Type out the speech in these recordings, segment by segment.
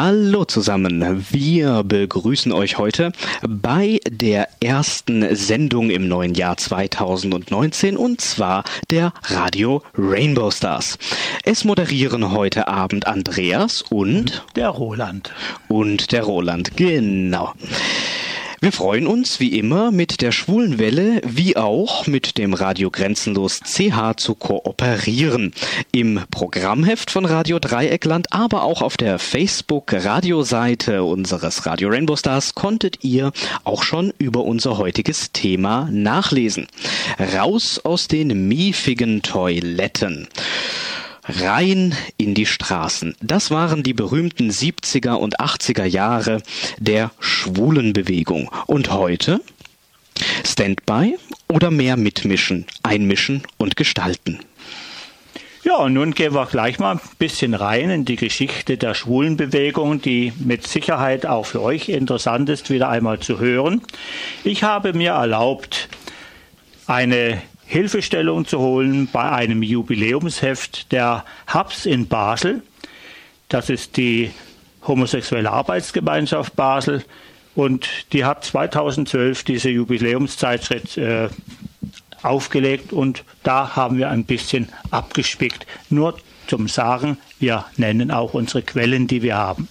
Hallo zusammen, wir begrüßen euch heute bei der ersten Sendung im neuen Jahr 2019 und zwar der Radio Rainbow Stars. Es moderieren heute Abend Andreas und der Roland. Und der Roland, genau. Wir freuen uns wie immer mit der Schwulenwelle wie auch mit dem Radio Grenzenlos CH zu kooperieren. Im Programmheft von Radio Dreieckland, aber auch auf der Facebook-Radioseite unseres Radio Rainbow Stars konntet ihr auch schon über unser heutiges Thema nachlesen. Raus aus den miefigen Toiletten rein in die Straßen. Das waren die berühmten 70er und 80er Jahre der Schwulenbewegung. Und heute? Standby oder mehr mitmischen, einmischen und gestalten? Ja, und nun gehen wir gleich mal ein bisschen rein in die Geschichte der Schwulenbewegung, die mit Sicherheit auch für euch interessant ist, wieder einmal zu hören. Ich habe mir erlaubt, eine Hilfestellung zu holen bei einem Jubiläumsheft der HABS in Basel. Das ist die Homosexuelle Arbeitsgemeinschaft Basel und die hat 2012 diese Jubiläumszeitschrift äh, aufgelegt und da haben wir ein bisschen abgespickt. Nur zum Sagen, wir nennen auch unsere Quellen, die wir haben.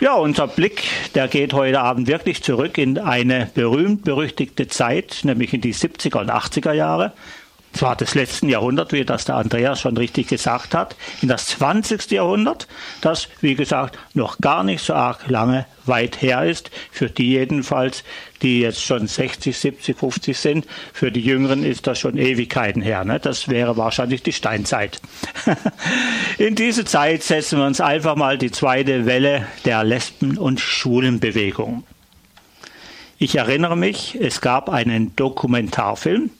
Ja, unser Blick, der geht heute Abend wirklich zurück in eine berühmt-berüchtigte Zeit, nämlich in die 70er und 80er Jahre zwar des letzten Jahrhunderts, wie das der Andreas schon richtig gesagt hat, in das 20. Jahrhundert, das, wie gesagt, noch gar nicht so arg lange weit her ist, für die jedenfalls, die jetzt schon 60, 70, 50 sind. Für die Jüngeren ist das schon Ewigkeiten her. Ne? Das wäre wahrscheinlich die Steinzeit. in diese Zeit setzen wir uns einfach mal die zweite Welle der Lesben- und Schwulenbewegung. Ich erinnere mich, es gab einen Dokumentarfilm,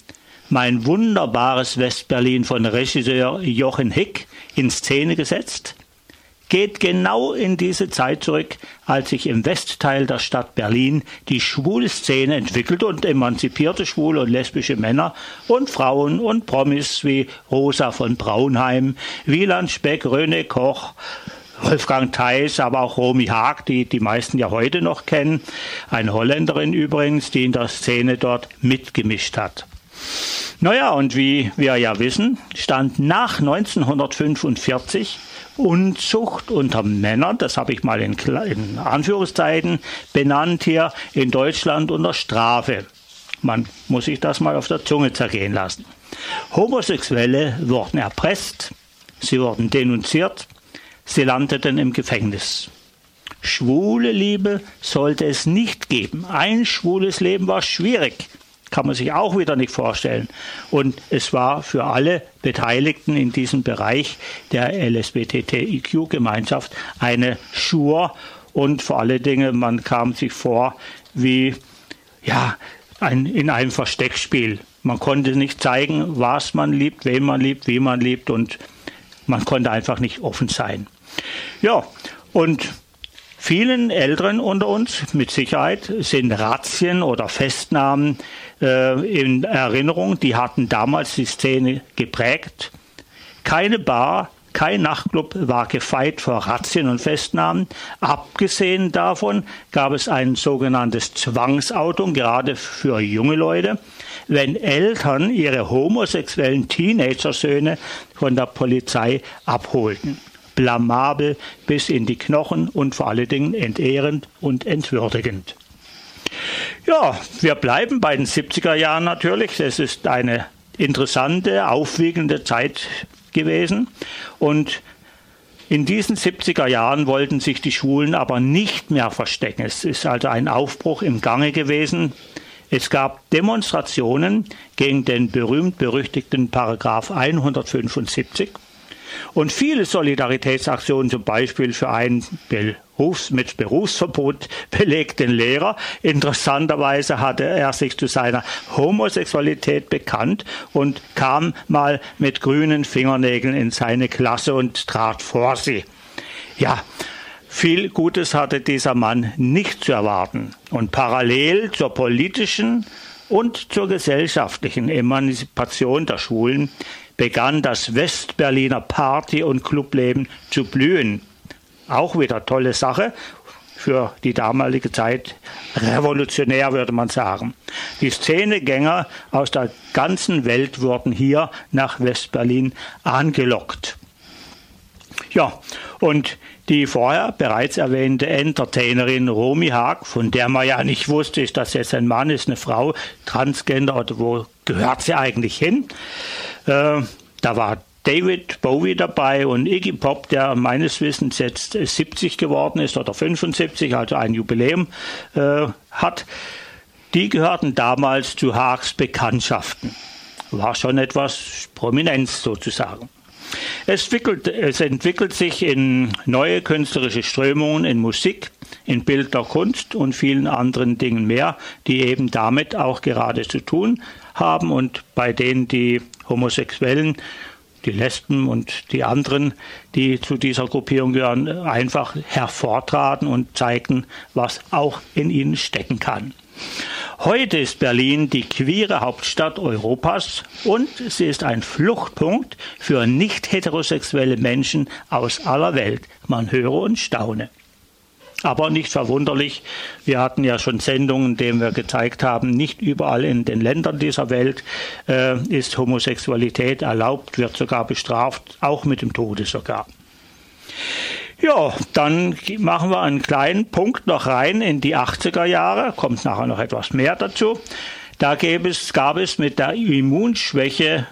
mein wunderbares Westberlin von Regisseur Jochen Hick in Szene gesetzt, geht genau in diese Zeit zurück, als sich im Westteil der Stadt Berlin die schwule Szene entwickelte und emanzipierte schwule und lesbische Männer und Frauen und Promis wie Rosa von Braunheim, Wieland Speck, Röne Koch, Wolfgang Theis, aber auch Romy Haag, die die meisten ja heute noch kennen, eine Holländerin übrigens, die in der Szene dort mitgemischt hat. Naja, und wie wir ja wissen, stand nach 1945 Unzucht unter Männern, das habe ich mal in, in Anführungszeichen benannt hier, in Deutschland unter Strafe. Man muss sich das mal auf der Zunge zergehen lassen. Homosexuelle wurden erpresst, sie wurden denunziert, sie landeten im Gefängnis. Schwule Liebe sollte es nicht geben. Ein schwules Leben war schwierig kann man sich auch wieder nicht vorstellen. Und es war für alle Beteiligten in diesem Bereich der LSBTTIQ-Gemeinschaft eine Schur und vor allen Dingen, man kam sich vor wie ja, ein, in einem Versteckspiel. Man konnte nicht zeigen, was man liebt, wen man liebt, wie man liebt und man konnte einfach nicht offen sein. Ja, und Vielen Älteren unter uns mit Sicherheit sind Razzien oder Festnahmen in Erinnerung. Die hatten damals die Szene geprägt. Keine Bar, kein Nachtclub war gefeit vor Razzien und Festnahmen. Abgesehen davon gab es ein sogenanntes Zwangsauto, gerade für junge Leute, wenn Eltern ihre homosexuellen Teenager-Söhne von der Polizei abholten blamabel bis in die Knochen und vor allen Dingen entehrend und entwürdigend. Ja, wir bleiben bei den 70er Jahren natürlich. Es ist eine interessante, aufwiegende Zeit gewesen. Und in diesen 70er Jahren wollten sich die Schwulen aber nicht mehr verstecken. Es ist also ein Aufbruch im Gange gewesen. Es gab Demonstrationen gegen den berühmt-berüchtigten Paragraph 175 und viele Solidaritätsaktionen, zum Beispiel für einen Berufs-, mit Berufsverbot belegten Lehrer. Interessanterweise hatte er sich zu seiner Homosexualität bekannt und kam mal mit grünen Fingernägeln in seine Klasse und trat vor sie. Ja, viel Gutes hatte dieser Mann nicht zu erwarten. Und parallel zur politischen und zur gesellschaftlichen Emanzipation der Schwulen begann das Westberliner Party- und Clubleben zu blühen. Auch wieder tolle Sache für die damalige Zeit revolutionär, würde man sagen. Die Szenegänger aus der ganzen Welt wurden hier nach Westberlin angelockt. Ja, und die vorher bereits erwähnte Entertainerin Romy Haag, von der man ja nicht wusste, ist das jetzt ein Mann, ist eine Frau, Transgender oder wo gehört sie eigentlich hin? Äh, da war David Bowie dabei und Iggy Pop, der meines Wissens jetzt 70 geworden ist oder 75, also ein Jubiläum äh, hat. Die gehörten damals zu Haags Bekanntschaften. War schon etwas Prominenz sozusagen. Es entwickelt, es entwickelt sich in neue künstlerische Strömungen in Musik, in Bildnerkunst und vielen anderen Dingen mehr, die eben damit auch gerade zu tun haben und bei denen die Homosexuellen die Lesben und die anderen, die zu dieser Gruppierung gehören, einfach hervortraten und zeigten, was auch in ihnen stecken kann. Heute ist Berlin die queere Hauptstadt Europas und sie ist ein Fluchtpunkt für nicht heterosexuelle Menschen aus aller Welt. Man höre und staune. Aber nicht verwunderlich, wir hatten ja schon Sendungen, in denen wir gezeigt haben, nicht überall in den Ländern dieser Welt äh, ist Homosexualität erlaubt, wird sogar bestraft, auch mit dem Tode sogar. Ja, dann machen wir einen kleinen Punkt noch rein in die 80er Jahre, kommt nachher noch etwas mehr dazu. Da gab es, gab es mit der Immunschwäche,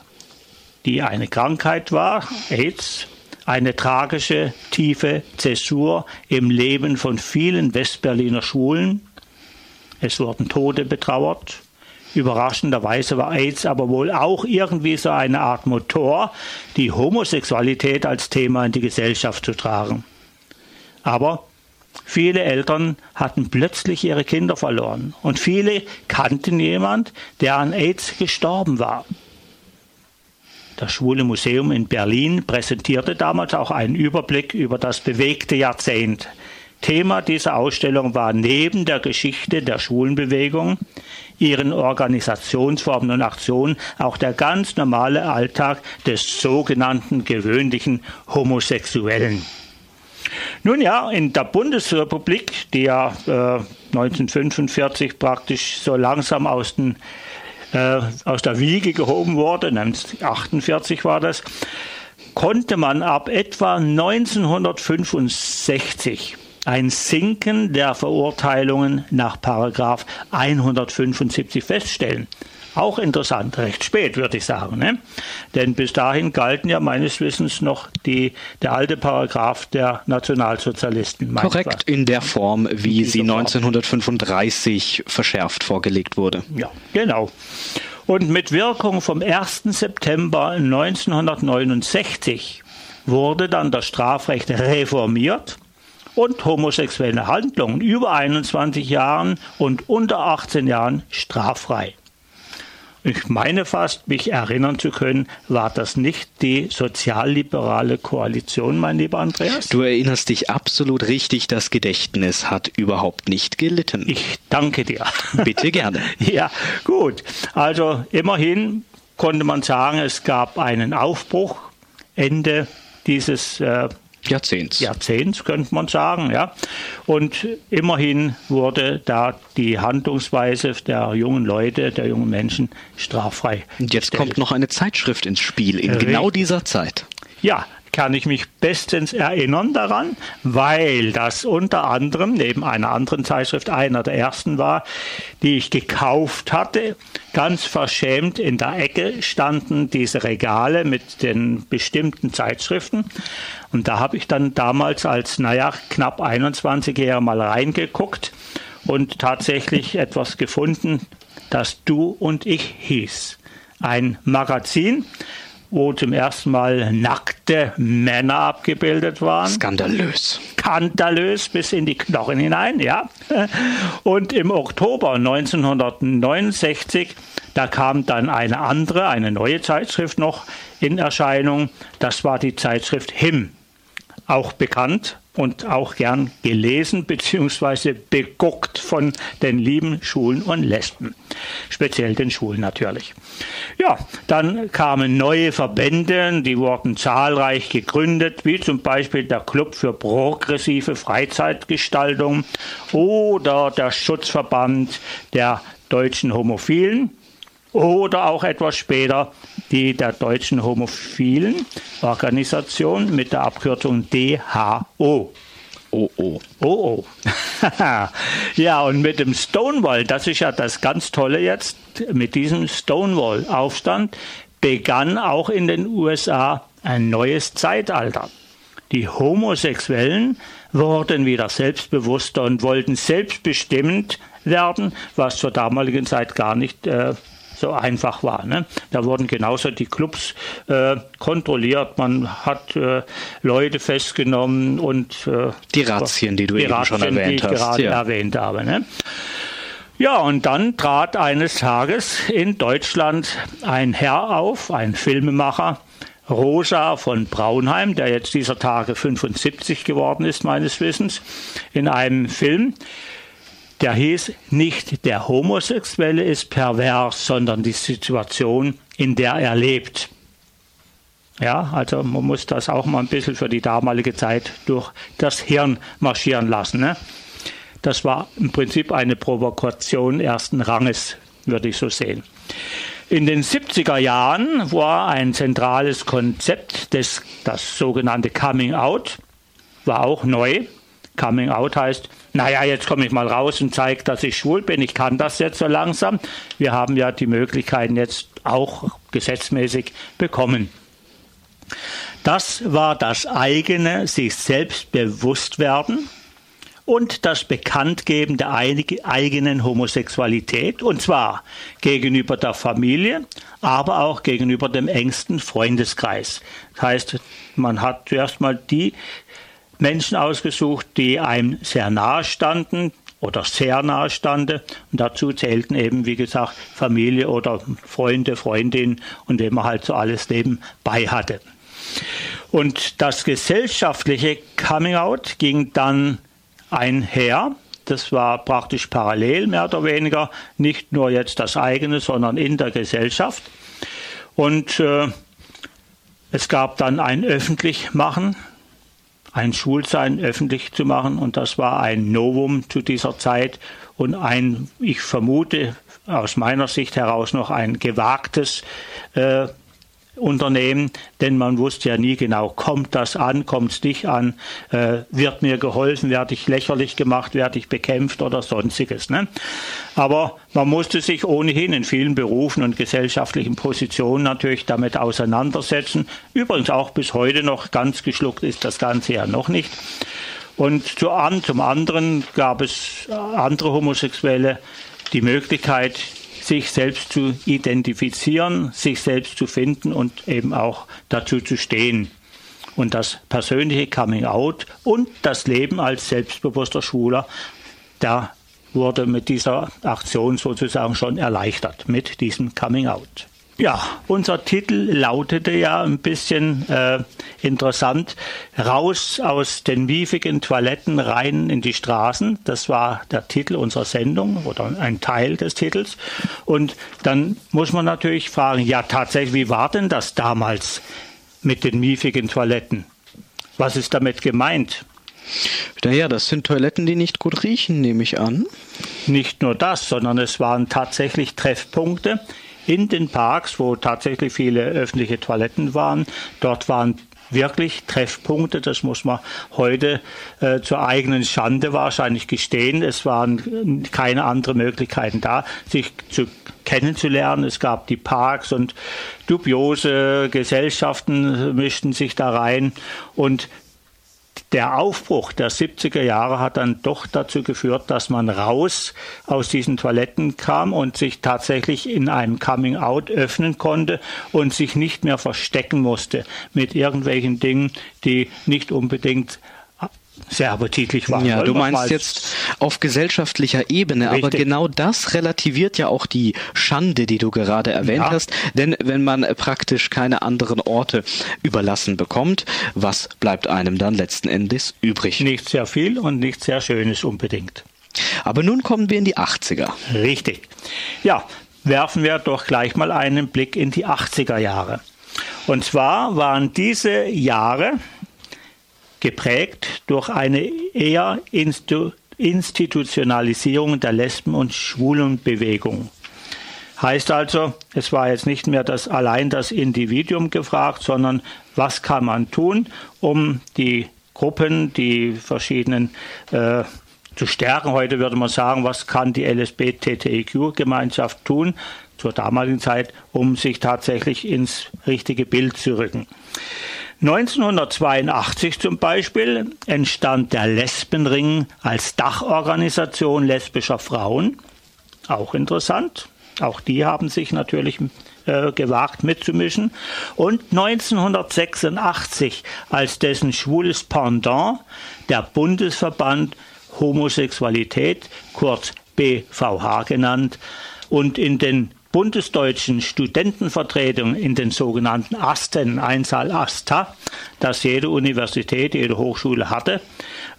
die eine Krankheit war, AIDS, eine tragische, tiefe Zäsur im Leben von vielen Westberliner Schulen. Es wurden Tote betrauert. Überraschenderweise war AIDS aber wohl auch irgendwie so eine Art Motor, die Homosexualität als Thema in die Gesellschaft zu tragen. Aber viele Eltern hatten plötzlich ihre Kinder verloren und viele kannten jemand, der an AIDS gestorben war. Das Schwule Museum in Berlin präsentierte damals auch einen Überblick über das bewegte Jahrzehnt. Thema dieser Ausstellung war neben der Geschichte der Schwulenbewegung, ihren Organisationsformen und Aktionen auch der ganz normale Alltag des sogenannten gewöhnlichen Homosexuellen. Nun ja, in der Bundesrepublik, die ja äh, 1945 praktisch so langsam aus den äh, aus der Wiege gehoben wurde, 1948 war das, konnte man ab etwa 1965 ein Sinken der Verurteilungen nach Paragraph 175 feststellen. Auch interessant, recht spät würde ich sagen. Ne? Denn bis dahin galten ja meines Wissens noch die, der alte Paragraph der Nationalsozialisten. Korrekt, in der Form, wie sie 1935 Form. verschärft vorgelegt wurde. Ja, genau. Und mit Wirkung vom 1. September 1969 wurde dann das Strafrecht reformiert und homosexuelle Handlungen über 21 Jahren und unter 18 Jahren straffrei. Ich meine fast, mich erinnern zu können, war das nicht die sozialliberale Koalition, mein lieber Andreas? Du erinnerst dich absolut richtig, das Gedächtnis hat überhaupt nicht gelitten. Ich danke dir. Bitte gerne. ja, gut. Also immerhin konnte man sagen, es gab einen Aufbruch Ende dieses äh, Jahrzehnts. Jahrzehnts, könnte man sagen, ja. Und immerhin wurde da die Handlungsweise der jungen Leute, der jungen Menschen straffrei. Und jetzt gestellt. kommt noch eine Zeitschrift ins Spiel in Richtig. genau dieser Zeit. Ja, kann ich mich bestens erinnern daran, weil das unter anderem neben einer anderen Zeitschrift einer der ersten war, die ich gekauft hatte. Ganz verschämt in der Ecke standen diese Regale mit den bestimmten Zeitschriften. Und da habe ich dann damals als, naja, knapp 21-Jähriger mal reingeguckt und tatsächlich etwas gefunden, das Du und ich hieß. Ein Magazin, wo zum ersten Mal nackte Männer abgebildet waren. Skandalös. Skandalös bis in die Knochen hinein, ja. Und im Oktober 1969, da kam dann eine andere, eine neue Zeitschrift noch in Erscheinung. Das war die Zeitschrift Him. Auch bekannt und auch gern gelesen bzw. beguckt von den lieben Schulen und Lesben. Speziell den Schulen natürlich. Ja, dann kamen neue Verbände, die wurden zahlreich gegründet, wie zum Beispiel der Club für progressive Freizeitgestaltung oder der Schutzverband der deutschen Homophilen oder auch etwas später die der deutschen Homophilen Organisation mit der Abkürzung DHO. Oh oh. Oh oh. ja, und mit dem Stonewall, das ist ja das ganz Tolle jetzt, mit diesem Stonewall-Aufstand begann auch in den USA ein neues Zeitalter. Die Homosexuellen wurden wieder selbstbewusster und wollten selbstbestimmt werden, was zur damaligen Zeit gar nicht äh, so einfach war. Ne? Da wurden genauso die Clubs äh, kontrolliert, man hat äh, Leute festgenommen und äh, die Razzien, die du die eben Razzien, schon erwähnt die ich hast. gerade ja. erwähnt habe. Ne? Ja, und dann trat eines Tages in Deutschland ein Herr auf, ein Filmemacher, Rosa von Braunheim, der jetzt dieser Tage 75 geworden ist, meines Wissens, in einem Film, der hieß nicht der Homosexuelle ist pervers, sondern die Situation, in der er lebt. Ja, also man muss das auch mal ein bisschen für die damalige Zeit durch das Hirn marschieren lassen. Ne? Das war im Prinzip eine Provokation ersten Ranges, würde ich so sehen. In den 70er Jahren war ein zentrales Konzept des, das sogenannte Coming Out, war auch neu. Coming Out heißt, naja, jetzt komme ich mal raus und zeige, dass ich schwul bin. Ich kann das jetzt so langsam. Wir haben ja die Möglichkeiten jetzt auch gesetzmäßig bekommen. Das war das eigene sich selbst bewusst werden und das Bekanntgeben der eigenen Homosexualität, und zwar gegenüber der Familie, aber auch gegenüber dem engsten Freundeskreis. Das heißt, man hat zuerst mal die Menschen ausgesucht, die einem sehr nahe standen oder sehr nahe standen. Und dazu zählten eben, wie gesagt, Familie oder Freunde, Freundinnen und wem man halt so alles nebenbei hatte. Und das gesellschaftliche Coming-out ging dann einher. Das war praktisch parallel, mehr oder weniger, nicht nur jetzt das eigene, sondern in der Gesellschaft. Und äh, es gab dann ein Öffentlichmachen ein Schulsein öffentlich zu machen. Und das war ein Novum zu dieser Zeit und ein, ich vermute aus meiner Sicht heraus noch ein gewagtes äh, Unternehmen, denn man wusste ja nie genau, kommt das an, kommt es nicht an, äh, wird mir geholfen, werde ich lächerlich gemacht, werde ich bekämpft oder sonstiges. Ne? Aber man musste sich ohnehin in vielen Berufen und gesellschaftlichen Positionen natürlich damit auseinandersetzen. Übrigens auch bis heute noch ganz geschluckt ist das Ganze ja noch nicht. Und zum anderen gab es andere Homosexuelle die Möglichkeit, sich selbst zu identifizieren, sich selbst zu finden und eben auch dazu zu stehen. Und das persönliche Coming Out und das Leben als selbstbewusster Schwuler, da wurde mit dieser Aktion sozusagen schon erleichtert, mit diesem Coming Out. Ja, unser Titel lautete ja ein bisschen äh, interessant, raus aus den miefigen Toiletten rein in die Straßen. Das war der Titel unserer Sendung oder ein Teil des Titels. Und dann muss man natürlich fragen, ja tatsächlich, wie war denn das damals mit den miefigen Toiletten? Was ist damit gemeint? Naja, das sind Toiletten, die nicht gut riechen, nehme ich an. Nicht nur das, sondern es waren tatsächlich Treffpunkte, in den Parks, wo tatsächlich viele öffentliche Toiletten waren. Dort waren wirklich Treffpunkte, das muss man heute äh, zur eigenen Schande wahrscheinlich gestehen. Es waren keine anderen Möglichkeiten da, sich zu kennenzulernen. Es gab die Parks und dubiose Gesellschaften mischten sich da rein und der Aufbruch der 70er Jahre hat dann doch dazu geführt, dass man raus aus diesen Toiletten kam und sich tatsächlich in einem Coming Out öffnen konnte und sich nicht mehr verstecken musste mit irgendwelchen Dingen, die nicht unbedingt sehr appetitlich war. Ja, du meinst jetzt auf gesellschaftlicher Ebene, Richtig. aber genau das relativiert ja auch die Schande, die du gerade erwähnt ja. hast. Denn wenn man praktisch keine anderen Orte überlassen bekommt, was bleibt einem dann letzten Endes übrig? Nicht sehr viel und nicht sehr Schönes unbedingt. Aber nun kommen wir in die 80er. Richtig. Ja, werfen wir doch gleich mal einen Blick in die 80er Jahre. Und zwar waren diese Jahre geprägt durch eine eher Instu Institutionalisierung der Lesben- und Schwulenbewegung. Heißt also, es war jetzt nicht mehr das allein das Individuum gefragt, sondern was kann man tun, um die Gruppen, die verschiedenen äh, zu stärken. Heute würde man sagen, was kann die LSB-TTIQ-Gemeinschaft tun zur damaligen Zeit, um sich tatsächlich ins richtige Bild zu rücken. 1982 zum Beispiel entstand der Lesbenring als Dachorganisation lesbischer Frauen. Auch interessant. Auch die haben sich natürlich äh, gewagt mitzumischen. Und 1986 als dessen schwules Pendant der Bundesverband Homosexualität, kurz BVH genannt, und in den bundesdeutschen Studentenvertretungen in den sogenannten Asten, Einzahl Asta, das jede Universität, jede Hochschule hatte,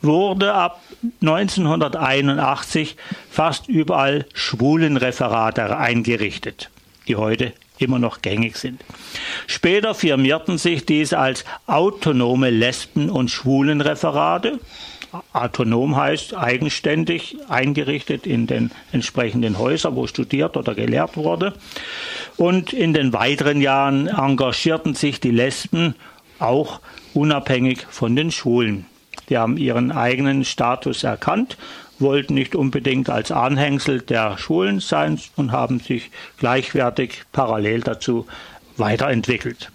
wurde ab 1981 fast überall Schwulenreferate eingerichtet, die heute immer noch gängig sind. Später firmierten sich diese als autonome Lesben- und Schwulenreferate autonom heißt eigenständig eingerichtet in den entsprechenden Häusern, wo studiert oder gelehrt wurde. Und in den weiteren Jahren engagierten sich die Lesben auch unabhängig von den Schwulen. Die haben ihren eigenen Status erkannt, wollten nicht unbedingt als Anhängsel der Schulen sein und haben sich gleichwertig parallel dazu weiterentwickelt.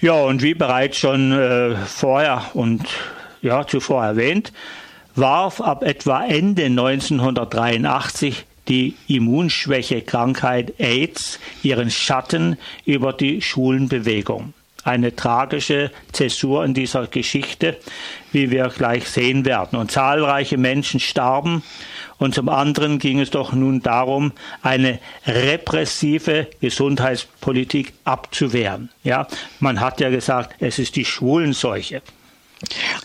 Ja, und wie bereits schon äh, vorher und ja, zuvor erwähnt, warf ab etwa Ende 1983 die Immunschwächekrankheit AIDS ihren Schatten über die Schulenbewegung. Eine tragische Zäsur in dieser Geschichte, wie wir gleich sehen werden. Und zahlreiche Menschen starben. Und zum anderen ging es doch nun darum, eine repressive Gesundheitspolitik abzuwehren. Ja, man hat ja gesagt, es ist die Schwulenseuche.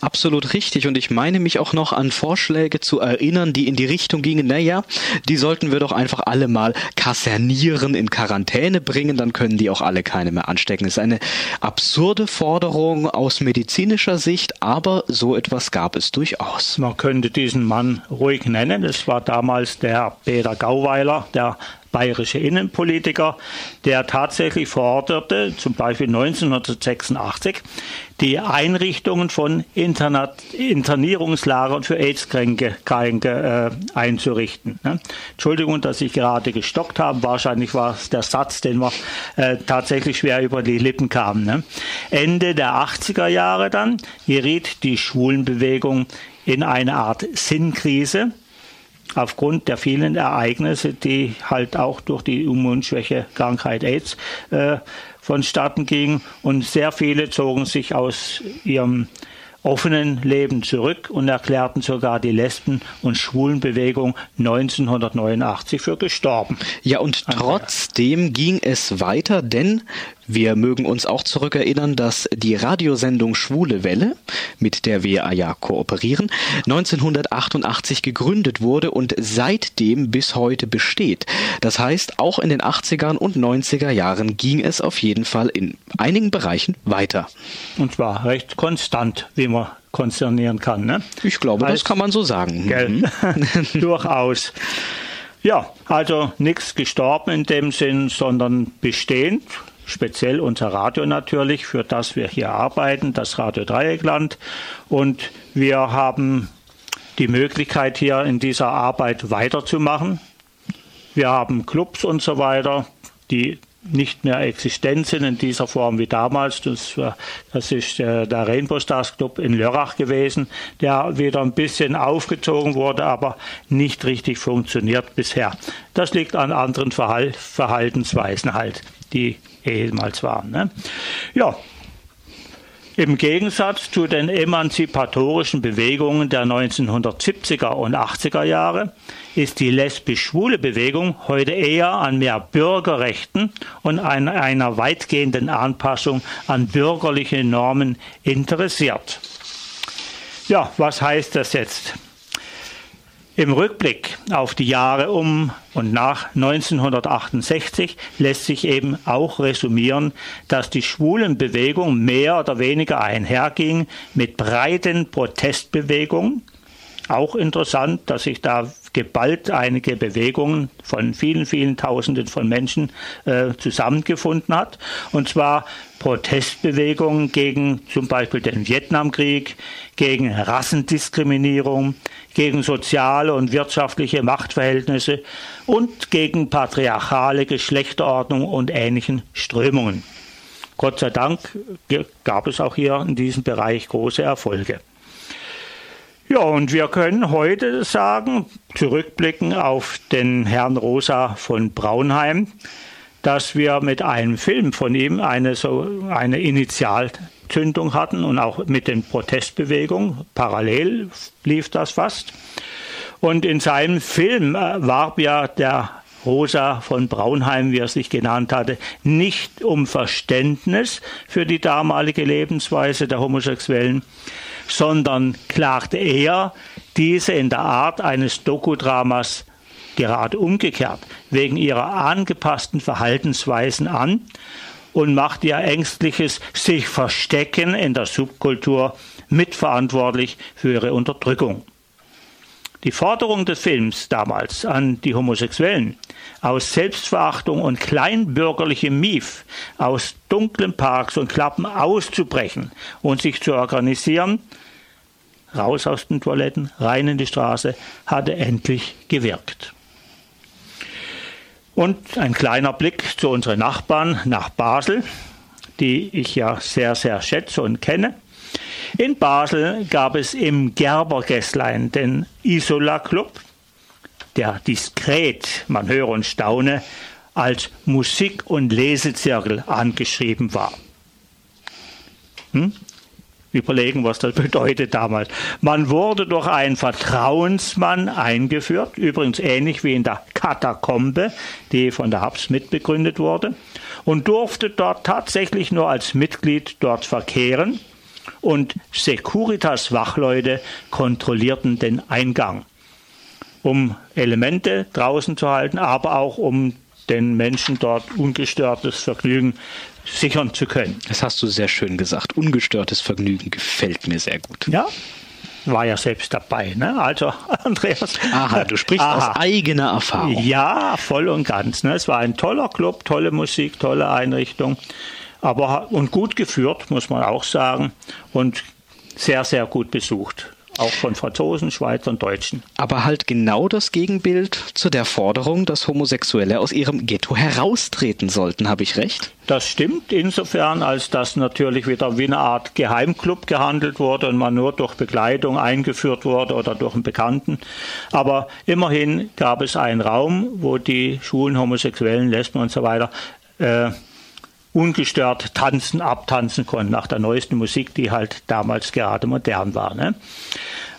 Absolut richtig. Und ich meine mich auch noch an Vorschläge zu erinnern, die in die Richtung gingen, naja, die sollten wir doch einfach alle mal kasernieren, in Quarantäne bringen, dann können die auch alle keine mehr anstecken. Das ist eine absurde Forderung aus medizinischer Sicht, aber so etwas gab es durchaus. Man könnte diesen Mann ruhig nennen. Es war damals der Peter Gauweiler, der bayerische Innenpolitiker, der tatsächlich forderte, zum Beispiel 1986, die Einrichtungen von Interna Internierungslagern für AIDS-Kranke äh, einzurichten. Ne? Entschuldigung, dass ich gerade gestockt habe. Wahrscheinlich war es der Satz, den mir äh, tatsächlich schwer über die Lippen kam. Ne? Ende der 80er Jahre dann geriet die Schwulenbewegung in eine Art Sinnkrise aufgrund der vielen Ereignisse, die halt auch durch die Immunschwäche Krankheit AIDS äh, vonstatten gingen. Und sehr viele zogen sich aus ihrem offenen Leben zurück und erklärten sogar die Lesben- und Schwulenbewegung 1989 für gestorben. Ja, und trotzdem ging es weiter, denn wir mögen uns auch zurückerinnern, dass die Radiosendung Schwule Welle, mit der wir ja kooperieren, 1988 gegründet wurde und seitdem bis heute besteht. Das heißt, auch in den 80er und 90er Jahren ging es auf jeden Fall in einigen Bereichen weiter. Und zwar recht konstant, wie man konzernieren kann. Ne? Ich glaube, Als, das kann man so sagen. Gell? Mhm. Durchaus. Ja, also nichts gestorben in dem Sinn, sondern bestehend speziell unser Radio natürlich, für das wir hier arbeiten, das Radio Dreieckland. Und wir haben die Möglichkeit hier in dieser Arbeit weiterzumachen. Wir haben Clubs und so weiter, die nicht mehr existent sind in dieser Form wie damals. Das, das ist äh, der Rainbow Stars Club in Lörrach gewesen, der wieder ein bisschen aufgezogen wurde, aber nicht richtig funktioniert bisher. Das liegt an anderen Verhaltensweisen halt, die ehemals waren. Ne? Ja, Im Gegensatz zu den emanzipatorischen Bewegungen der 1970er und 80er Jahre ist die lesbisch-schwule Bewegung heute eher an mehr Bürgerrechten und an einer weitgehenden Anpassung an bürgerliche Normen interessiert. Ja, was heißt das jetzt? Im Rückblick auf die Jahre um und nach 1968 lässt sich eben auch resümieren, dass die Schwulenbewegung mehr oder weniger einherging mit breiten Protestbewegungen. Auch interessant, dass sich da geballt einige Bewegungen von vielen, vielen Tausenden von Menschen äh, zusammengefunden hat. Und zwar Protestbewegungen gegen zum Beispiel den Vietnamkrieg, gegen Rassendiskriminierung, gegen soziale und wirtschaftliche Machtverhältnisse und gegen patriarchale Geschlechterordnung und ähnlichen Strömungen. Gott sei Dank gab es auch hier in diesem Bereich große Erfolge. Ja, und wir können heute sagen, zurückblicken auf den Herrn Rosa von Braunheim, dass wir mit einem Film von ihm eine so eine Initialzündung hatten und auch mit den Protestbewegungen parallel lief das fast. Und in seinem Film äh, warb ja der Rosa von Braunheim, wie er sich genannt hatte, nicht um Verständnis für die damalige Lebensweise der Homosexuellen, sondern klagte er diese in der Art eines Dokudramas gerade umgekehrt wegen ihrer angepassten Verhaltensweisen an und macht ihr ängstliches sich verstecken in der Subkultur mitverantwortlich für ihre Unterdrückung. Die Forderung des Films damals an die Homosexuellen, aus Selbstverachtung und kleinbürgerlichem Mief, aus dunklen Parks und Klappen auszubrechen und sich zu organisieren, raus aus den Toiletten, rein in die Straße, hatte endlich gewirkt. Und ein kleiner Blick zu unseren Nachbarn nach Basel, die ich ja sehr, sehr schätze und kenne. In Basel gab es im Gerbergässlein den Isola Club, der diskret, man höre und staune, als Musik- und Lesezirkel angeschrieben war. Hm? Überlegen, was das bedeutet damals. Man wurde durch einen Vertrauensmann eingeführt, übrigens ähnlich wie in der Katakombe, die von der Habs mitbegründet wurde, und durfte dort tatsächlich nur als Mitglied dort verkehren und Securitas-Wachleute kontrollierten den Eingang, um Elemente draußen zu halten, aber auch um den Menschen dort ungestörtes Vergnügen sichern zu können. Das hast du sehr schön gesagt. Ungestörtes Vergnügen gefällt mir sehr gut. Ja, war ja selbst dabei. Ne? Also, Andreas. Aha, du sprichst aha. aus eigener Erfahrung. Ja, voll und ganz. Ne? Es war ein toller Club, tolle Musik, tolle Einrichtung aber und gut geführt, muss man auch sagen, und sehr, sehr gut besucht. Auch von Franzosen, Schweizern, Deutschen. Aber halt genau das Gegenbild zu der Forderung, dass Homosexuelle aus ihrem Ghetto heraustreten sollten. Habe ich recht? Das stimmt insofern, als das natürlich wieder wie eine Art Geheimclub gehandelt wurde und man nur durch Begleitung eingeführt wurde oder durch einen Bekannten. Aber immerhin gab es einen Raum, wo die schwulen, Homosexuellen, Lesben und so weiter äh, ungestört tanzen, abtanzen konnten nach der neuesten Musik, die halt damals gerade modern war. Ne?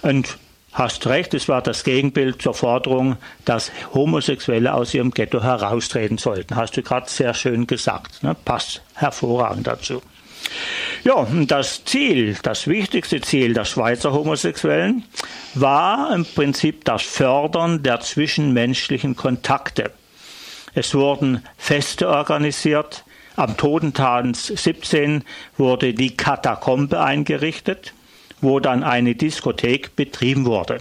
Und hast recht, es war das Gegenbild zur Forderung, dass Homosexuelle aus ihrem Ghetto heraustreten sollten. Hast du gerade sehr schön gesagt. Ne? Passt hervorragend dazu. Ja, das Ziel, das wichtigste Ziel der Schweizer Homosexuellen war im Prinzip das Fördern der zwischenmenschlichen Kontakte. Es wurden Feste organisiert, am Totentanz 17 wurde die Katakombe eingerichtet, wo dann eine Diskothek betrieben wurde.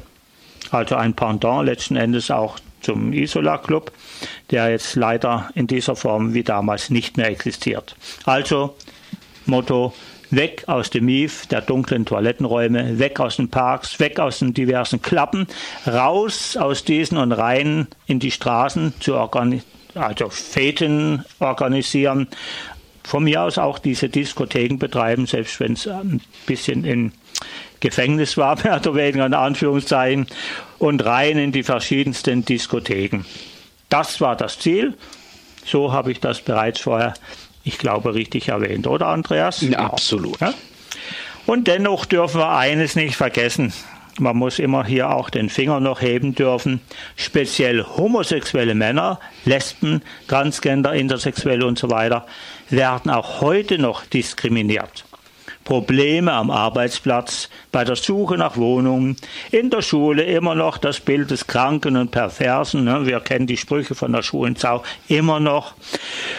Also ein Pendant letzten Endes auch zum Isola Club, der jetzt leider in dieser Form wie damals nicht mehr existiert. Also Motto weg aus dem Mief der dunklen Toilettenräume, weg aus den Parks, weg aus den diversen Klappen, raus aus diesen und rein in die Straßen zu organisieren also Feten organisieren, von mir aus auch diese Diskotheken betreiben, selbst wenn es ein bisschen in Gefängnis war, mehr oder weniger in Anführungszeichen, und rein in die verschiedensten Diskotheken. Das war das Ziel. So habe ich das bereits vorher, ich glaube, richtig erwähnt, oder Andreas? Ja, absolut. Ja? Und dennoch dürfen wir eines nicht vergessen. Man muss immer hier auch den Finger noch heben dürfen. Speziell homosexuelle Männer, Lesben, Transgender, Intersexuelle und so weiter werden auch heute noch diskriminiert. Probleme am Arbeitsplatz, bei der Suche nach Wohnungen, in der Schule immer noch das Bild des Kranken und Perversen. Ne? Wir kennen die Sprüche von der Schulenzau immer noch.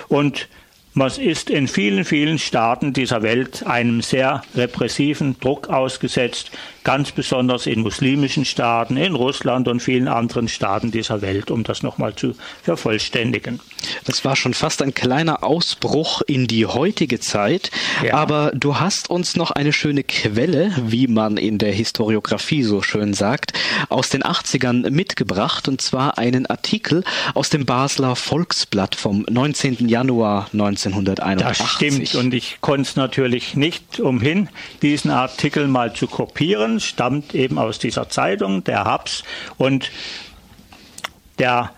Und man ist in vielen, vielen Staaten dieser Welt einem sehr repressiven Druck ausgesetzt, ganz besonders in muslimischen Staaten, in Russland und vielen anderen Staaten dieser Welt, um das nochmal zu vervollständigen. Es war schon fast ein kleiner Ausbruch in die heutige Zeit, ja. aber du hast uns noch eine schöne Quelle, wie man in der Historiografie so schön sagt, aus den 80ern mitgebracht, und zwar einen Artikel aus dem Basler Volksblatt vom 19. Januar 19 1981. Das stimmt und ich konnte es natürlich nicht umhin, diesen Artikel mal zu kopieren. Stammt eben aus dieser Zeitung, der Habs. Und der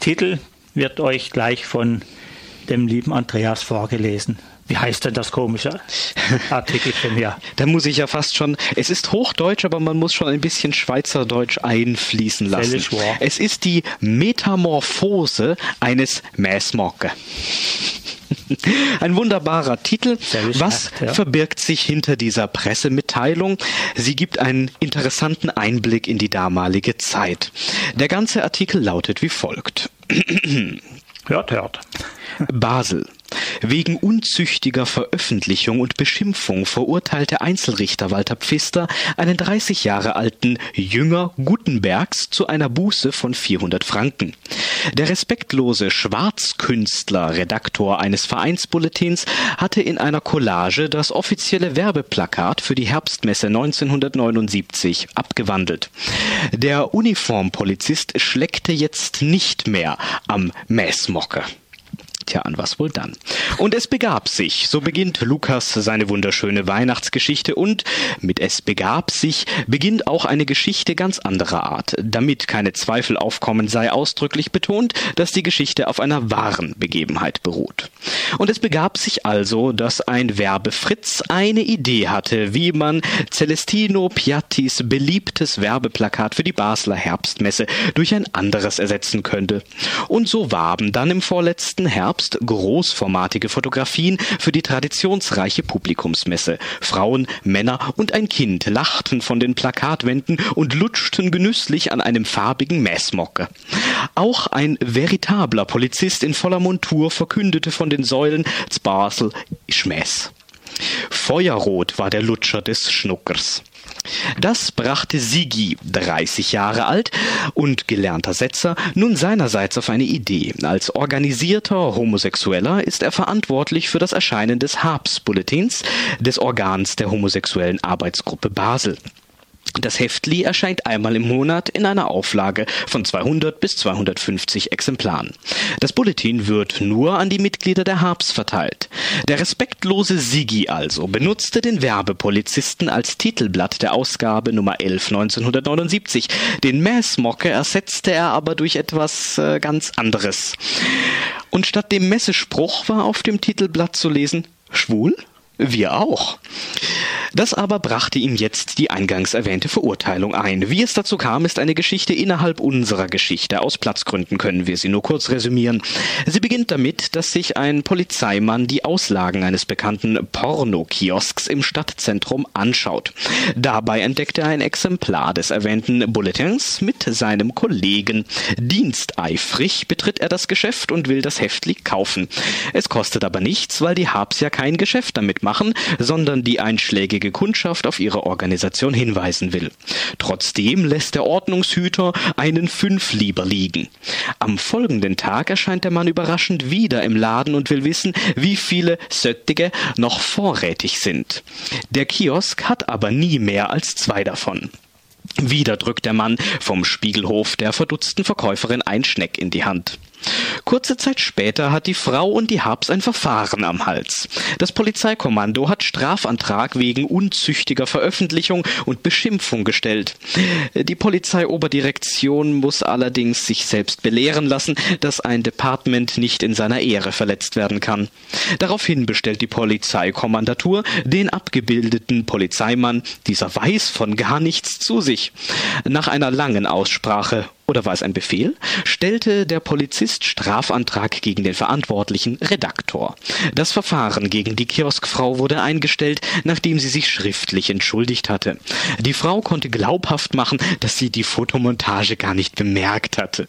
Titel wird euch gleich von dem lieben Andreas vorgelesen. Wie heißt denn das komische Artikel von mir? Da muss ich ja fast schon, es ist Hochdeutsch, aber man muss schon ein bisschen Schweizerdeutsch einfließen lassen. Es ist die Metamorphose eines Mäßmocke. Ein wunderbarer Titel. Was ja. verbirgt sich hinter dieser Pressemitteilung? Sie gibt einen interessanten Einblick in die damalige Zeit. Der ganze Artikel lautet wie folgt. Hört, hört. Basel. Wegen unzüchtiger Veröffentlichung und Beschimpfung verurteilte Einzelrichter Walter Pfister einen 30 Jahre alten Jünger Gutenbergs zu einer Buße von 400 Franken. Der respektlose Schwarzkünstler, Redaktor eines Vereinsbulletins, hatte in einer Collage das offizielle Werbeplakat für die Herbstmesse 1979 abgewandelt. Der Uniformpolizist schleckte jetzt nicht mehr am Mäßmocke. Tja, an was wohl dann? Und es begab sich, so beginnt Lukas seine wunderschöne Weihnachtsgeschichte und mit es begab sich beginnt auch eine Geschichte ganz anderer Art. Damit keine Zweifel aufkommen, sei ausdrücklich betont, dass die Geschichte auf einer wahren Begebenheit beruht. Und es begab sich also, dass ein Werbefritz eine Idee hatte, wie man Celestino Piattis beliebtes Werbeplakat für die Basler Herbstmesse durch ein anderes ersetzen könnte. Und so warben dann im vorletzten Herbst Herbst großformatige Fotografien für die traditionsreiche Publikumsmesse. Frauen, Männer und ein Kind lachten von den Plakatwänden und lutschten genüsslich an einem farbigen Messmocke. Auch ein veritabler Polizist in voller Montur verkündete von den Säulen Basel Schmäß. Feuerrot war der Lutscher des Schnuckers. Das brachte Sigi, 30 Jahre alt und gelernter Setzer, nun seinerseits auf eine Idee. Als organisierter Homosexueller ist er verantwortlich für das Erscheinen des Habs-Bulletins, des Organs der homosexuellen Arbeitsgruppe Basel. Das Heftli erscheint einmal im Monat in einer Auflage von 200 bis 250 Exemplaren. Das Bulletin wird nur an die Mitglieder der Harps verteilt. Der respektlose Sigi also benutzte den Werbepolizisten als Titelblatt der Ausgabe Nummer 11 1979. Den Messmocke ersetzte er aber durch etwas äh, ganz anderes. Und statt dem Messespruch war auf dem Titelblatt zu lesen Schwul? Wir auch. Das aber brachte ihm jetzt die eingangs erwähnte Verurteilung ein. Wie es dazu kam, ist eine Geschichte innerhalb unserer Geschichte. Aus Platzgründen können wir sie nur kurz resümieren. Sie beginnt damit, dass sich ein Polizeimann die Auslagen eines bekannten Pornokiosks im Stadtzentrum anschaut. Dabei entdeckt er ein Exemplar des erwähnten Bulletins mit seinem Kollegen. Diensteifrig betritt er das Geschäft und will das Heftli kaufen. Es kostet aber nichts, weil die Habs ja kein Geschäft damit machen, sondern die einschlägige Kundschaft auf ihre Organisation hinweisen will. Trotzdem lässt der Ordnungshüter einen Fünflieber liegen. Am folgenden Tag erscheint der Mann überraschend wieder im Laden und will wissen, wie viele Söttige noch vorrätig sind. Der Kiosk hat aber nie mehr als zwei davon. Wieder drückt der Mann vom Spiegelhof der verdutzten Verkäuferin ein Schneck in die Hand. Kurze Zeit später hat die Frau und die Habs ein Verfahren am Hals. Das Polizeikommando hat Strafantrag wegen unzüchtiger Veröffentlichung und Beschimpfung gestellt. Die Polizeioberdirektion muss allerdings sich selbst belehren lassen, dass ein Department nicht in seiner Ehre verletzt werden kann. Daraufhin bestellt die Polizeikommandatur den abgebildeten Polizeimann, dieser weiß von gar nichts zu sich. Nach einer langen Aussprache oder war es ein Befehl, stellte der Polizist Strafantrag gegen den verantwortlichen Redaktor. Das Verfahren gegen die Kioskfrau wurde eingestellt, nachdem sie sich schriftlich entschuldigt hatte. Die Frau konnte glaubhaft machen, dass sie die Fotomontage gar nicht bemerkt hatte.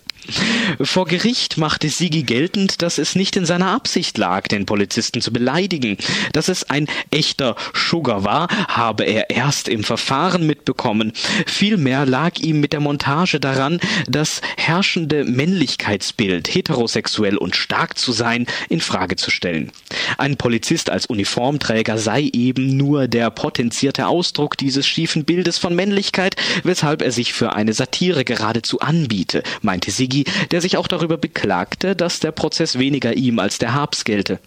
Vor Gericht machte Sigi geltend, dass es nicht in seiner Absicht lag, den Polizisten zu beleidigen. Dass es ein echter Sugar war, habe er erst im Verfahren mitbekommen. Vielmehr lag ihm mit der Montage daran, das herrschende Männlichkeitsbild, heterosexuell und stark zu sein, in Frage zu stellen. Ein Polizist als Uniformträger sei eben nur der potenzierte Ausdruck dieses schiefen Bildes von Männlichkeit, weshalb er sich für eine Satire geradezu anbiete, meinte Sigi Sigi, der sich auch darüber beklagte, dass der Prozess weniger ihm als der Habs gelte.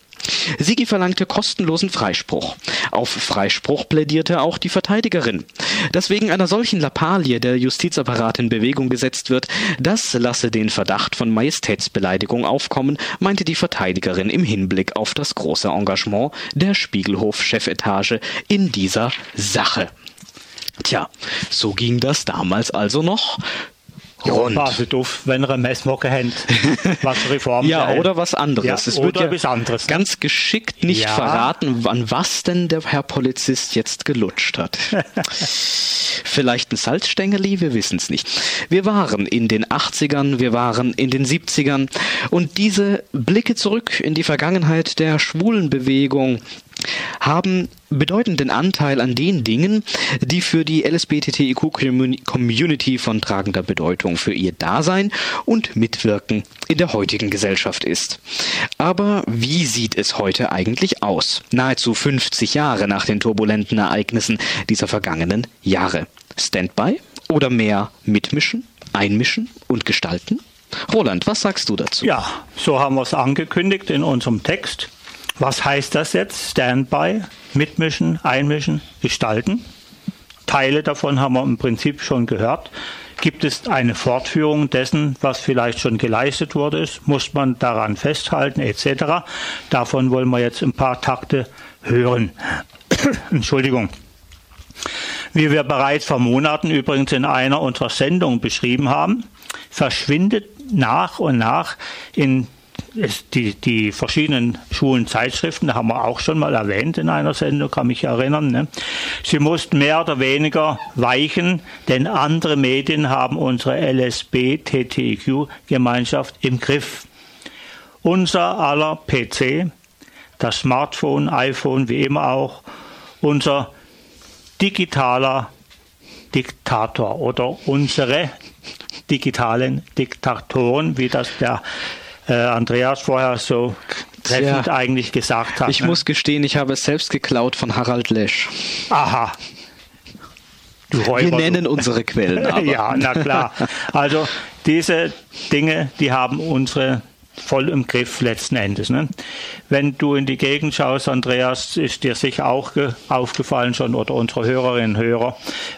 Sigi verlangte kostenlosen Freispruch. Auf Freispruch plädierte auch die Verteidigerin. Dass wegen einer solchen Lappalie der Justizapparat in Bewegung gesetzt wird, das lasse den Verdacht von Majestätsbeleidigung aufkommen, meinte die Verteidigerin im Hinblick auf das große Engagement der Spiegelhof-Chefetage in dieser Sache. Tja, so ging das damals also noch. Rund. Ja, doof, wenn er ein Messmocken hat, was Reform Ja, oder was anderes. Ja, es wird ja was anderes. ganz geschickt nicht ja. verraten, an was denn der Herr Polizist jetzt gelutscht hat. Vielleicht ein Salzstängeli, wir wissen es nicht. Wir waren in den 80ern, wir waren in den 70ern und diese Blicke zurück in die Vergangenheit der Schwulenbewegung, haben bedeutenden Anteil an den Dingen, die für die LSBTTIQ-Community von tragender Bedeutung für ihr Dasein und Mitwirken in der heutigen Gesellschaft ist. Aber wie sieht es heute eigentlich aus? Nahezu 50 Jahre nach den turbulenten Ereignissen dieser vergangenen Jahre. Standby oder mehr mitmischen, einmischen und gestalten? Roland, was sagst du dazu? Ja, so haben wir es angekündigt in unserem Text. Was heißt das jetzt? Standby, mitmischen, einmischen, gestalten. Teile davon haben wir im Prinzip schon gehört. Gibt es eine Fortführung dessen, was vielleicht schon geleistet wurde? Muss man daran festhalten, etc.? Davon wollen wir jetzt ein paar Takte hören. Entschuldigung. Wie wir bereits vor Monaten übrigens in einer unserer Sendungen beschrieben haben, verschwindet nach und nach in die, die verschiedenen schwulen Zeitschriften, da haben wir auch schon mal erwähnt in einer Sendung, kann mich erinnern. Ne? Sie mussten mehr oder weniger weichen, denn andere Medien haben unsere LSB-TTIQ-Gemeinschaft im Griff. Unser aller PC, das Smartphone, iPhone, wie immer auch, unser digitaler Diktator oder unsere digitalen Diktatoren, wie das der äh, Andreas vorher so treffend Tja, eigentlich gesagt hat. Ich ne? muss gestehen, ich habe es selbst geklaut von Harald Lesch. Aha. Räuber, Wir nennen du. unsere Quellen. Aber. ja, na klar. Also diese Dinge, die haben unsere voll im Griff letzten Endes. Ne? Wenn du in die Gegend schaust, Andreas, ist dir sicher auch aufgefallen schon oder unsere Hörerinnen und Hörer,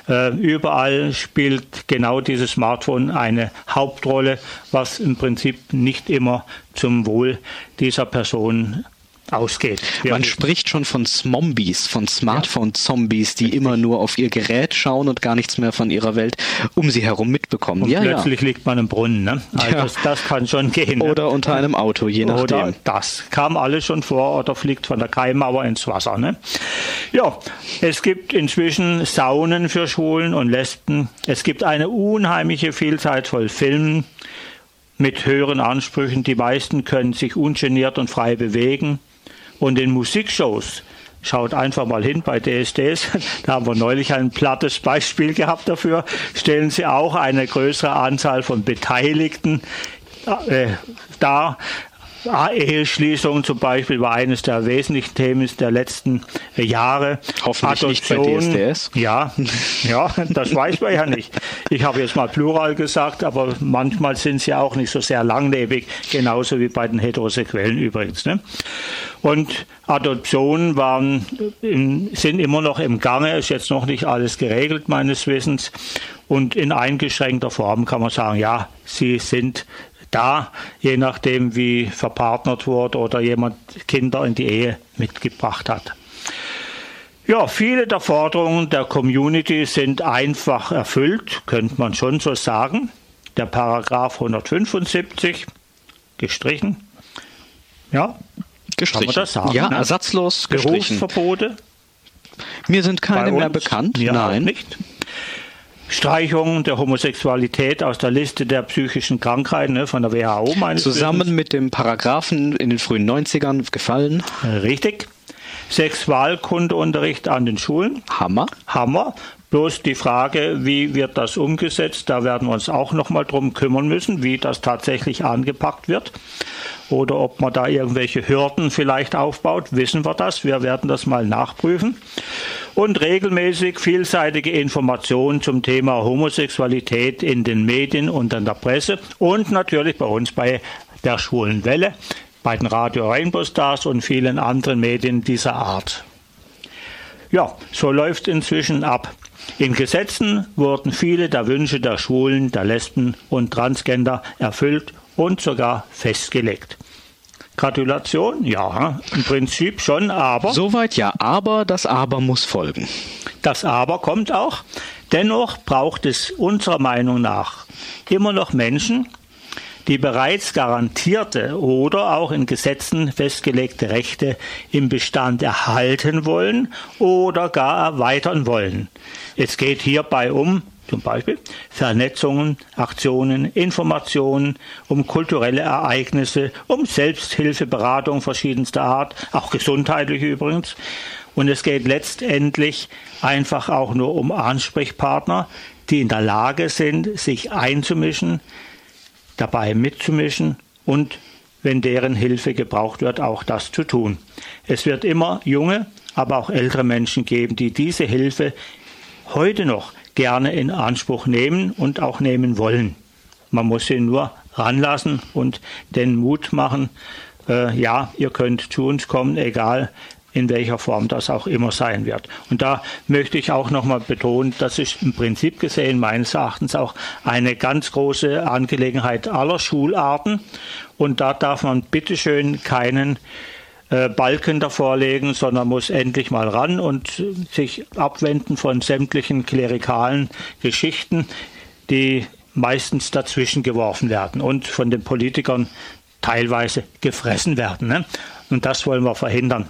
äh, überall spielt genau dieses Smartphone eine Hauptrolle, was im Prinzip nicht immer zum Wohl dieser Person ausgeht. Man spricht schon von Zombies, von Smartphone-Zombies, die immer nur auf ihr Gerät schauen und gar nichts mehr von ihrer Welt um sie herum mitbekommen. Und ja, plötzlich ja. liegt man im Brunnen. Ne? Also ja. das, das, kann schon gehen. Ne? Oder unter einem Auto, je nachdem. Oder das kam alles schon vor oder fliegt von der Keimauer ins Wasser. Ne? Ja, es gibt inzwischen Saunen für Schwulen und Lesben. Es gibt eine unheimliche Vielzahl von Filmen mit höheren Ansprüchen. Die meisten können sich ungeniert und frei bewegen. Und in Musikshows, schaut einfach mal hin bei DSDs, da haben wir neulich ein plattes Beispiel gehabt dafür, stellen sie auch eine größere Anzahl von Beteiligten äh, dar, Eheschließung zum Beispiel war eines der wesentlichen Themen der letzten Jahre. Hoffentlich Adoption, nicht bei DSDS. Ja, ja, das weiß man ja nicht. Ich habe jetzt mal Plural gesagt, aber manchmal sind sie auch nicht so sehr langlebig, genauso wie bei den Heterosexuellen übrigens. Ne? Und Adoptionen waren, sind immer noch im Gange, ist jetzt noch nicht alles geregelt meines Wissens. Und in eingeschränkter Form kann man sagen, ja, sie sind da, je nachdem wie verpartnert wurde oder jemand Kinder in die Ehe mitgebracht hat. Ja, viele der Forderungen der Community sind einfach erfüllt, könnte man schon so sagen. Der Paragraph 175 gestrichen. Ja, gestrichen. Kann man das sagen? Ja, ne? ersatzlos gestrichen. Berufsverbote. Mir sind keine mehr bekannt. Nein. Nicht. Streichung der Homosexualität aus der Liste der psychischen Krankheiten ne, von der WHO. Meines Zusammen Wissens. mit dem Paragraphen in den frühen 90ern gefallen. Richtig. Sexualkundeunterricht an den Schulen. Hammer. Hammer. Bloß die Frage, wie wird das umgesetzt, da werden wir uns auch noch mal drum kümmern müssen, wie das tatsächlich angepackt wird oder ob man da irgendwelche Hürden vielleicht aufbaut, wissen wir das. Wir werden das mal nachprüfen. Und regelmäßig vielseitige Informationen zum Thema Homosexualität in den Medien und in der Presse und natürlich bei uns bei der Schwulen Welle, bei den Radio Rainbow Stars und vielen anderen Medien dieser Art. Ja, so läuft inzwischen ab. In Gesetzen wurden viele der Wünsche der Schwulen, der Lesben und Transgender erfüllt und sogar festgelegt. Gratulation, ja, im Prinzip schon, aber. Soweit ja, aber das Aber muss folgen. Das Aber kommt auch. Dennoch braucht es unserer Meinung nach immer noch Menschen, die bereits garantierte oder auch in Gesetzen festgelegte Rechte im Bestand erhalten wollen oder gar erweitern wollen. Es geht hierbei um zum Beispiel Vernetzungen, Aktionen, Informationen, um kulturelle Ereignisse, um Selbsthilfeberatung verschiedenster Art, auch gesundheitliche übrigens. Und es geht letztendlich einfach auch nur um Ansprechpartner, die in der Lage sind, sich einzumischen, dabei mitzumischen und wenn deren Hilfe gebraucht wird, auch das zu tun. Es wird immer junge, aber auch ältere Menschen geben, die diese Hilfe heute noch gerne in Anspruch nehmen und auch nehmen wollen. Man muss sie nur ranlassen und den Mut machen, äh, ja, ihr könnt zu uns kommen, egal in welcher Form das auch immer sein wird. Und da möchte ich auch nochmal betonen, das ist im Prinzip gesehen meines Erachtens auch eine ganz große Angelegenheit aller Schularten. Und da darf man bitteschön keinen äh, Balken davor legen, sondern muss endlich mal ran und sich abwenden von sämtlichen klerikalen Geschichten, die meistens dazwischen geworfen werden und von den Politikern teilweise gefressen werden. Ne? Und das wollen wir verhindern.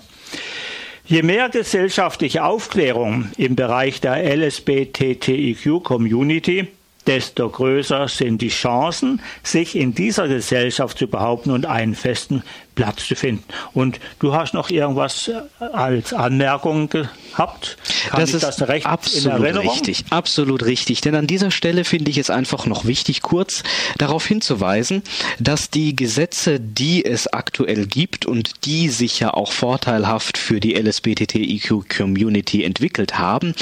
Je mehr gesellschaftliche Aufklärung im Bereich der LSBTTIQ-Community, desto größer sind die Chancen, sich in dieser Gesellschaft zu behaupten und einen festen Platz zu finden. Und du hast noch irgendwas als Anmerkung gehabt? Kann das ist das recht absolut richtig, absolut richtig. Denn an dieser Stelle finde ich es einfach noch wichtig, kurz darauf hinzuweisen, dass die Gesetze, die es aktuell gibt und die sich ja auch vorteilhaft für die LSBTTIQ-Community entwickelt haben,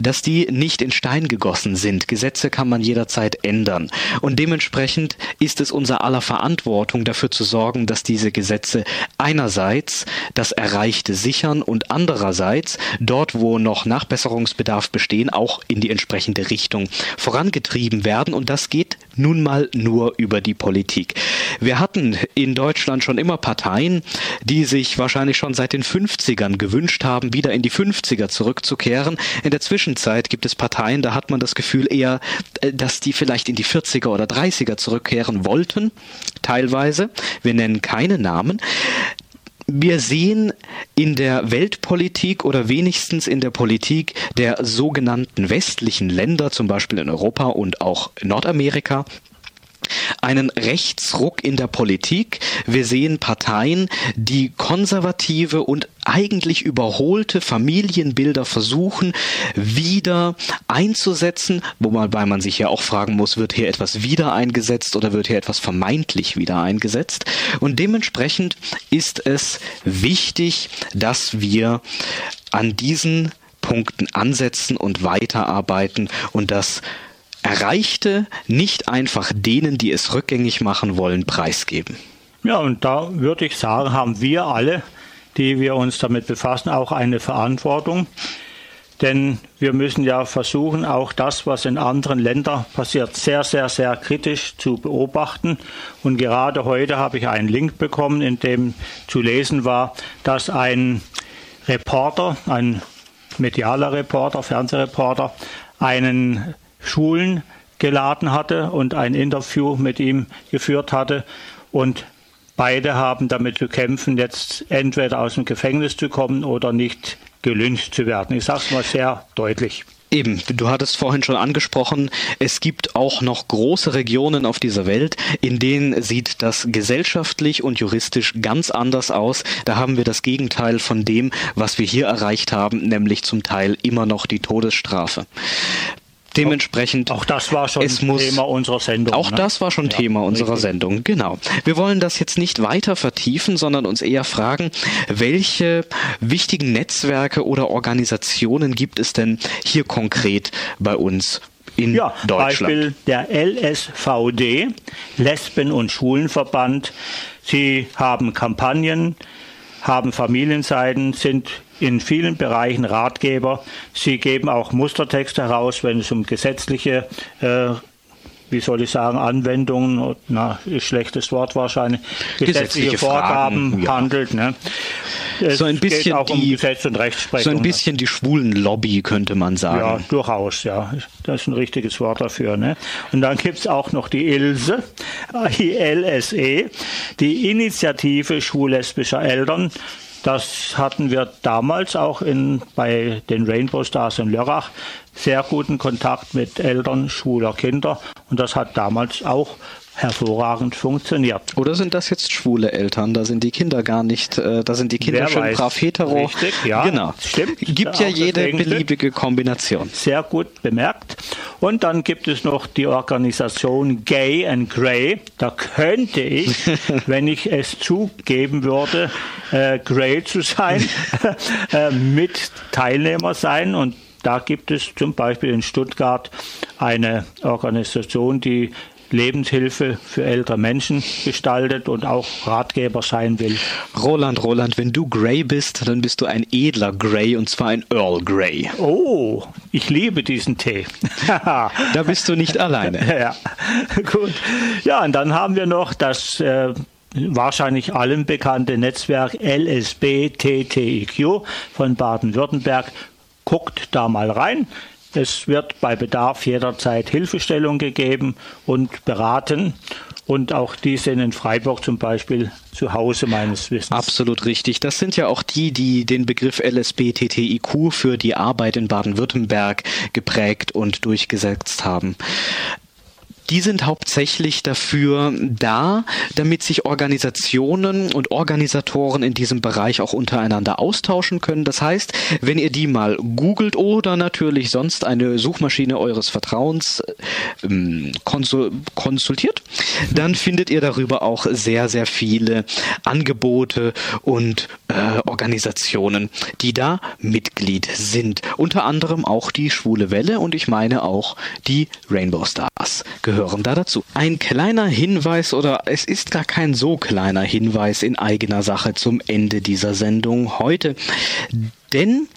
dass die nicht in Stein gegossen sind. Gesetze kann man jederzeit ändern. Und dementsprechend ist es unser aller Verantwortung, dafür zu sorgen, dass diese Gesetze Gesetze einerseits das Erreichte sichern und andererseits dort, wo noch Nachbesserungsbedarf bestehen, auch in die entsprechende Richtung vorangetrieben werden. Und das geht nun mal nur über die Politik. Wir hatten in Deutschland schon immer Parteien, die sich wahrscheinlich schon seit den 50ern gewünscht haben, wieder in die 50er zurückzukehren. In der Zwischenzeit gibt es Parteien, da hat man das Gefühl eher, äh, dass die vielleicht in die 40er oder 30er zurückkehren wollten, teilweise. Wir nennen keine Namen. Namen. Wir sehen in der Weltpolitik oder wenigstens in der Politik der sogenannten westlichen Länder, zum Beispiel in Europa und auch Nordamerika, einen Rechtsruck in der Politik. Wir sehen Parteien, die konservative und eigentlich überholte Familienbilder versuchen, wieder einzusetzen, wobei man sich ja auch fragen muss, wird hier etwas wieder eingesetzt oder wird hier etwas vermeintlich wieder eingesetzt? Und dementsprechend ist es wichtig, dass wir an diesen Punkten ansetzen und weiterarbeiten und das Erreichte nicht einfach denen, die es rückgängig machen wollen, preisgeben. Ja, und da würde ich sagen, haben wir alle, die wir uns damit befassen, auch eine Verantwortung. Denn wir müssen ja versuchen, auch das, was in anderen Ländern passiert, sehr, sehr, sehr kritisch zu beobachten. Und gerade heute habe ich einen Link bekommen, in dem zu lesen war, dass ein Reporter, ein medialer Reporter, Fernsehreporter, einen Schulen geladen hatte und ein Interview mit ihm geführt hatte. Und beide haben damit zu kämpfen, jetzt entweder aus dem Gefängnis zu kommen oder nicht gelyncht zu werden. Ich sage es mal sehr deutlich. Eben, du hattest vorhin schon angesprochen, es gibt auch noch große Regionen auf dieser Welt, in denen sieht das gesellschaftlich und juristisch ganz anders aus. Da haben wir das Gegenteil von dem, was wir hier erreicht haben, nämlich zum Teil immer noch die Todesstrafe. Dementsprechend. Auch das war schon Thema unserer Sendung. Auch ne? das war schon ja, Thema unserer richtig. Sendung, genau. Wir wollen das jetzt nicht weiter vertiefen, sondern uns eher fragen, welche wichtigen Netzwerke oder Organisationen gibt es denn hier konkret bei uns in ja, Deutschland? Beispiel der LSVD, Lesben- und Schulenverband. Sie haben Kampagnen, haben Familienseiten, sind in vielen Bereichen Ratgeber. Sie geben auch Mustertexte heraus, wenn es um gesetzliche äh, wie soll ich sagen, Anwendungen, na, schlechtes Wort wahrscheinlich, gesetzliche, gesetzliche Vorgaben Fragen, ja. handelt. Ne? Es so ein bisschen auch die, um Gesetz und Rechtsprechung. So ein bisschen die schwulen Lobby, könnte man sagen. Ja, durchaus, ja. Das ist ein richtiges Wort dafür. Ne? Und dann gibt es auch noch die ILSE, ILSE, die Initiative schwul-lesbischer Eltern. Das hatten wir damals auch in, bei den Rainbow Stars in Lörrach sehr guten Kontakt mit Eltern schwuler Kinder. Und das hat damals auch hervorragend funktioniert. Oder sind das jetzt schwule Eltern? Da sind die Kinder gar nicht, äh, da sind die Kinder Wer schön weiß. brav hetero. Richtig, ja. Genau. Stimmt. Gibt ja jede beliebige Kombination. Sehr gut bemerkt. Und dann gibt es noch die Organisation Gay and Grey. Da könnte ich, wenn ich es zugeben würde, äh, Grey zu sein, äh, mit Teilnehmer sein und da gibt es zum Beispiel in Stuttgart eine Organisation, die Lebenshilfe für ältere Menschen gestaltet und auch Ratgeber sein will. Roland, Roland, wenn du Grey bist, dann bist du ein edler Grey und zwar ein Earl Grey. Oh, ich liebe diesen Tee. da bist du nicht alleine. ja, gut. Ja, und dann haben wir noch das äh, wahrscheinlich allen bekannte Netzwerk LSB TTIQ von Baden-Württemberg. Guckt da mal rein. Es wird bei Bedarf jederzeit Hilfestellung gegeben und beraten. Und auch die sind in Freiburg zum Beispiel zu Hause meines Wissens. Absolut richtig. Das sind ja auch die, die den Begriff LSBTTIQ für die Arbeit in Baden-Württemberg geprägt und durchgesetzt haben die sind hauptsächlich dafür da, damit sich Organisationen und Organisatoren in diesem Bereich auch untereinander austauschen können. Das heißt, wenn ihr die mal googelt oder natürlich sonst eine Suchmaschine eures Vertrauens ähm, konsul konsultiert, dann findet ihr darüber auch sehr, sehr viele Angebote und äh, Organisationen, die da Mitglied sind. Unter anderem auch die Schwule Welle und ich meine auch die Rainbow Stars gehören gehören da dazu. Ein kleiner Hinweis oder es ist gar kein so kleiner Hinweis in eigener Sache zum Ende dieser Sendung heute. Denn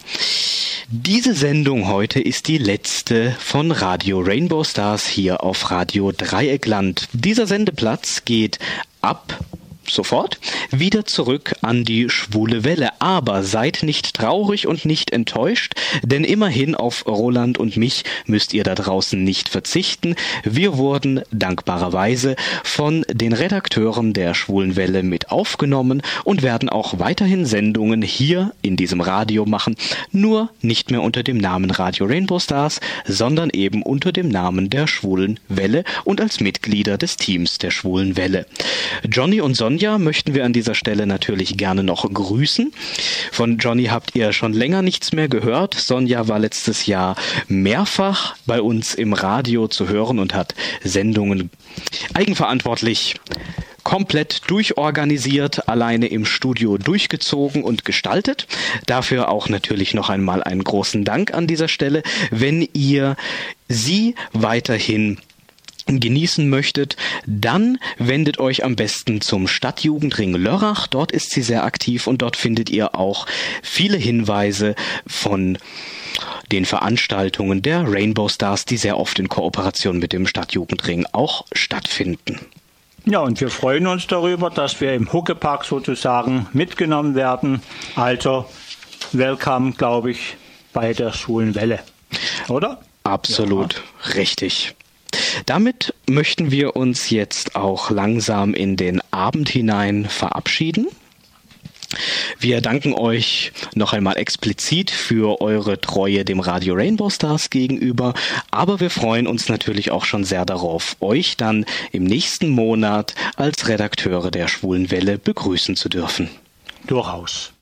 diese Sendung heute ist die letzte von Radio Rainbow Stars hier auf Radio Dreieckland. Dieser Sendeplatz geht ab sofort wieder zurück an die schwule Welle. Aber seid nicht traurig und nicht enttäuscht, denn immerhin auf Roland und mich müsst ihr da draußen nicht verzichten. Wir wurden dankbarerweise von den Redakteuren der schwulen Welle mit aufgenommen und werden auch weiterhin Sendungen hier in diesem Radio machen, nur nicht mehr unter dem Namen Radio Rainbow Stars, sondern eben unter dem Namen der schwulen Welle und als Mitglieder des Teams der schwulen Welle. Johnny und Sonja Sonja möchten wir an dieser Stelle natürlich gerne noch grüßen. Von Johnny habt ihr schon länger nichts mehr gehört. Sonja war letztes Jahr mehrfach bei uns im Radio zu hören und hat Sendungen eigenverantwortlich komplett durchorganisiert, alleine im Studio durchgezogen und gestaltet. Dafür auch natürlich noch einmal einen großen Dank an dieser Stelle. Wenn ihr sie weiterhin genießen möchtet, dann wendet euch am besten zum Stadtjugendring Lörrach. Dort ist sie sehr aktiv und dort findet ihr auch viele Hinweise von den Veranstaltungen der Rainbow Stars, die sehr oft in Kooperation mit dem Stadtjugendring auch stattfinden. Ja, und wir freuen uns darüber, dass wir im Huckepark sozusagen mitgenommen werden. Also, welcome, glaube ich, bei der Schwulen Welle. Oder? Absolut ja. richtig. Damit möchten wir uns jetzt auch langsam in den Abend hinein verabschieden. Wir danken euch noch einmal explizit für eure Treue dem Radio Rainbow Stars gegenüber, aber wir freuen uns natürlich auch schon sehr darauf, euch dann im nächsten Monat als Redakteure der Schwulen Welle begrüßen zu dürfen. Durchaus.